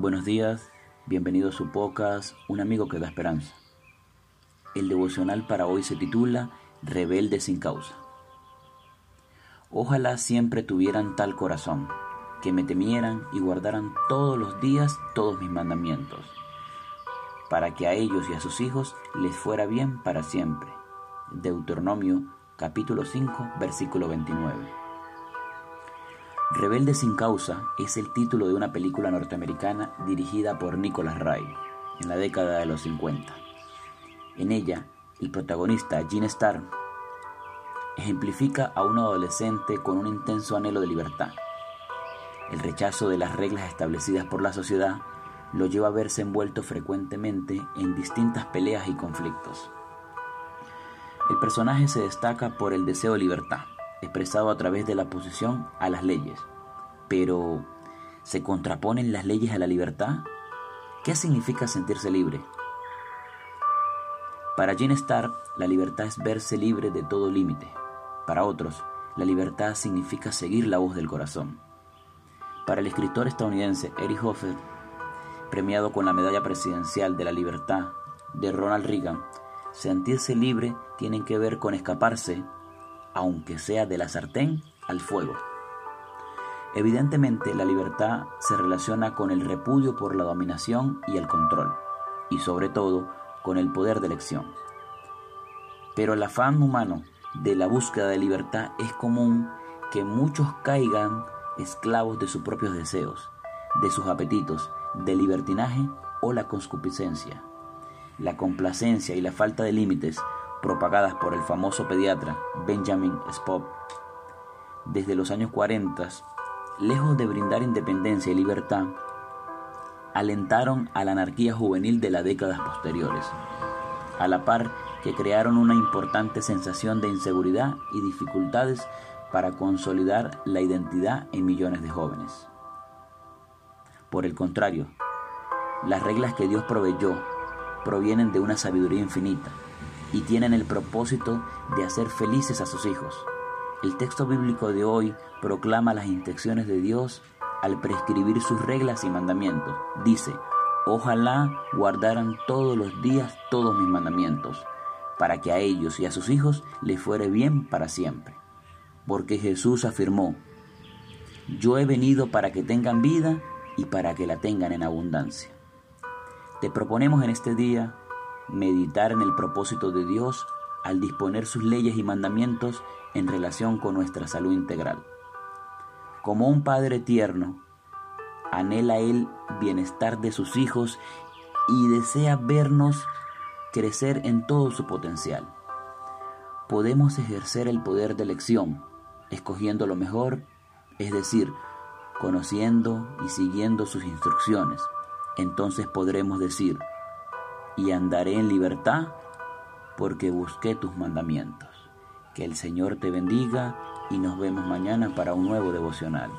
Buenos días, bienvenido a su podcast Un amigo que da esperanza. El devocional para hoy se titula Rebelde sin causa. Ojalá siempre tuvieran tal corazón, que me temieran y guardaran todos los días todos mis mandamientos, para que a ellos y a sus hijos les fuera bien para siempre. Deuteronomio capítulo 5 versículo 29. Rebelde sin causa es el título de una película norteamericana dirigida por Nicholas Ray en la década de los 50. En ella, el protagonista, Gene Starr, ejemplifica a un adolescente con un intenso anhelo de libertad. El rechazo de las reglas establecidas por la sociedad lo lleva a verse envuelto frecuentemente en distintas peleas y conflictos. El personaje se destaca por el deseo de libertad, expresado a través de la oposición a las leyes. Pero, ¿se contraponen las leyes a la libertad? ¿Qué significa sentirse libre? Para Gene Starr, la libertad es verse libre de todo límite. Para otros, la libertad significa seguir la voz del corazón. Para el escritor estadounidense Eric Hoffer, premiado con la Medalla Presidencial de la Libertad de Ronald Reagan, sentirse libre tiene que ver con escaparse aunque sea de la sartén al fuego. Evidentemente, la libertad se relaciona con el repudio por la dominación y el control, y sobre todo con el poder de elección. Pero el afán humano de la búsqueda de libertad es común que muchos caigan esclavos de sus propios deseos, de sus apetitos, del libertinaje o la concupiscencia. La complacencia y la falta de límites propagadas por el famoso pediatra Benjamin Spock desde los años 40, lejos de brindar independencia y libertad, alentaron a la anarquía juvenil de las décadas posteriores, a la par que crearon una importante sensación de inseguridad y dificultades para consolidar la identidad en millones de jóvenes. Por el contrario, las reglas que Dios proveyó provienen de una sabiduría infinita, y tienen el propósito de hacer felices a sus hijos. El texto bíblico de hoy proclama las intenciones de Dios al prescribir sus reglas y mandamientos. Dice, ojalá guardaran todos los días todos mis mandamientos, para que a ellos y a sus hijos les fuere bien para siempre. Porque Jesús afirmó, yo he venido para que tengan vida y para que la tengan en abundancia. Te proponemos en este día meditar en el propósito de Dios al disponer sus leyes y mandamientos en relación con nuestra salud integral. Como un padre tierno, anhela el bienestar de sus hijos y desea vernos crecer en todo su potencial. Podemos ejercer el poder de elección, escogiendo lo mejor, es decir, conociendo y siguiendo sus instrucciones. Entonces podremos decir, y andaré en libertad porque busqué tus mandamientos. Que el Señor te bendiga y nos vemos mañana para un nuevo devocional.